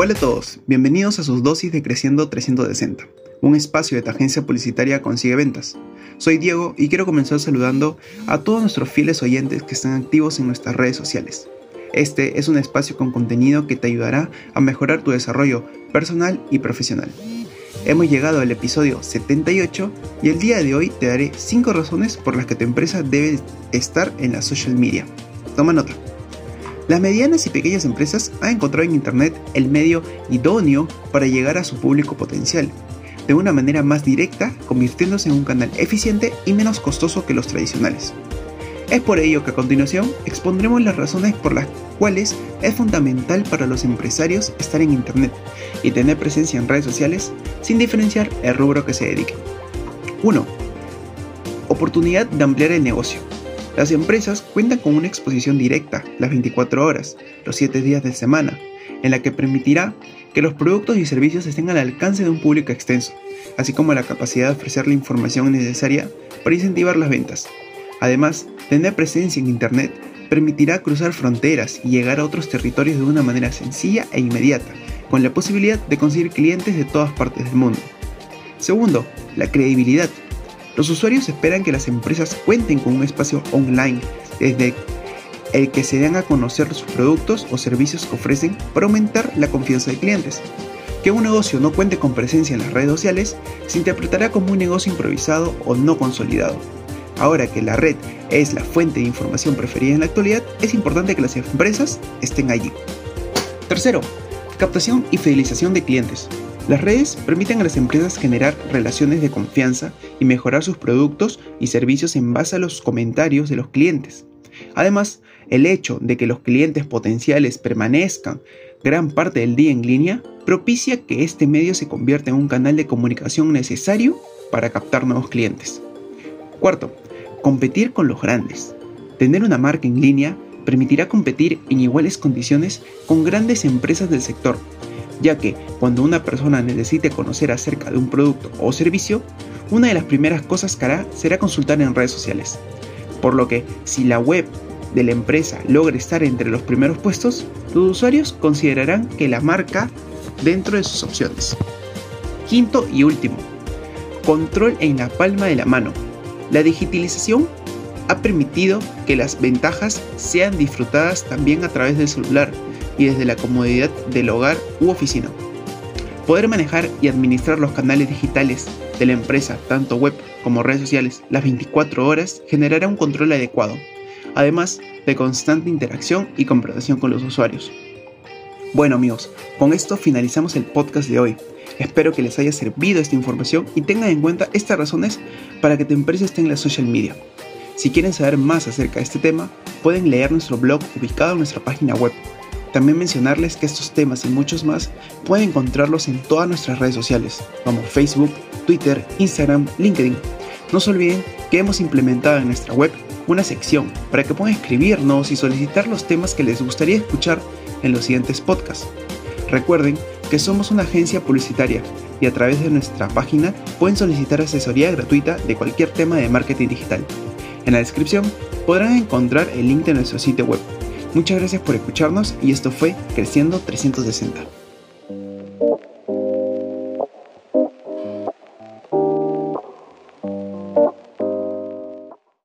Hola a todos, bienvenidos a sus dosis de Creciendo 360, un espacio de tu agencia publicitaria Consigue Ventas. Soy Diego y quiero comenzar saludando a todos nuestros fieles oyentes que están activos en nuestras redes sociales. Este es un espacio con contenido que te ayudará a mejorar tu desarrollo personal y profesional. Hemos llegado al episodio 78 y el día de hoy te daré 5 razones por las que tu empresa debe estar en la social media. Toma nota. Las medianas y pequeñas empresas han encontrado en Internet el medio idóneo para llegar a su público potencial, de una manera más directa, convirtiéndose en un canal eficiente y menos costoso que los tradicionales. Es por ello que a continuación expondremos las razones por las cuales es fundamental para los empresarios estar en Internet y tener presencia en redes sociales sin diferenciar el rubro que se dedique. 1. Oportunidad de ampliar el negocio. Las empresas cuentan con una exposición directa las 24 horas, los 7 días de semana, en la que permitirá que los productos y servicios estén al alcance de un público extenso, así como la capacidad de ofrecer la información necesaria para incentivar las ventas. Además, tener presencia en Internet permitirá cruzar fronteras y llegar a otros territorios de una manera sencilla e inmediata, con la posibilidad de conseguir clientes de todas partes del mundo. Segundo, la credibilidad. Los usuarios esperan que las empresas cuenten con un espacio online desde el que se den a conocer sus productos o servicios que ofrecen para aumentar la confianza de clientes. Que un negocio no cuente con presencia en las redes sociales se interpretará como un negocio improvisado o no consolidado. Ahora que la red es la fuente de información preferida en la actualidad, es importante que las empresas estén allí. Tercero, captación y fidelización de clientes. Las redes permiten a las empresas generar relaciones de confianza y mejorar sus productos y servicios en base a los comentarios de los clientes. Además, el hecho de que los clientes potenciales permanezcan gran parte del día en línea propicia que este medio se convierta en un canal de comunicación necesario para captar nuevos clientes. Cuarto, competir con los grandes. Tener una marca en línea permitirá competir en iguales condiciones con grandes empresas del sector ya que cuando una persona necesite conocer acerca de un producto o servicio, una de las primeras cosas que hará será consultar en redes sociales. Por lo que, si la web de la empresa logra estar entre los primeros puestos, los usuarios considerarán que la marca dentro de sus opciones. Quinto y último, control en la palma de la mano. La digitalización ha permitido que las ventajas sean disfrutadas también a través del celular, y desde la comodidad del hogar u oficina. Poder manejar y administrar los canales digitales de la empresa, tanto web como redes sociales, las 24 horas generará un control adecuado, además de constante interacción y conversación con los usuarios. Bueno amigos, con esto finalizamos el podcast de hoy. Espero que les haya servido esta información y tengan en cuenta estas razones para que tu empresa esté en la social media. Si quieren saber más acerca de este tema, pueden leer nuestro blog ubicado en nuestra página web también mencionarles que estos temas y muchos más pueden encontrarlos en todas nuestras redes sociales, como Facebook, Twitter, Instagram, LinkedIn. No se olviden que hemos implementado en nuestra web una sección para que puedan escribirnos y solicitar los temas que les gustaría escuchar en los siguientes podcasts. Recuerden que somos una agencia publicitaria y a través de nuestra página pueden solicitar asesoría gratuita de cualquier tema de marketing digital. En la descripción podrán encontrar el link de nuestro sitio web Muchas gracias por escucharnos y esto fue Creciendo 360.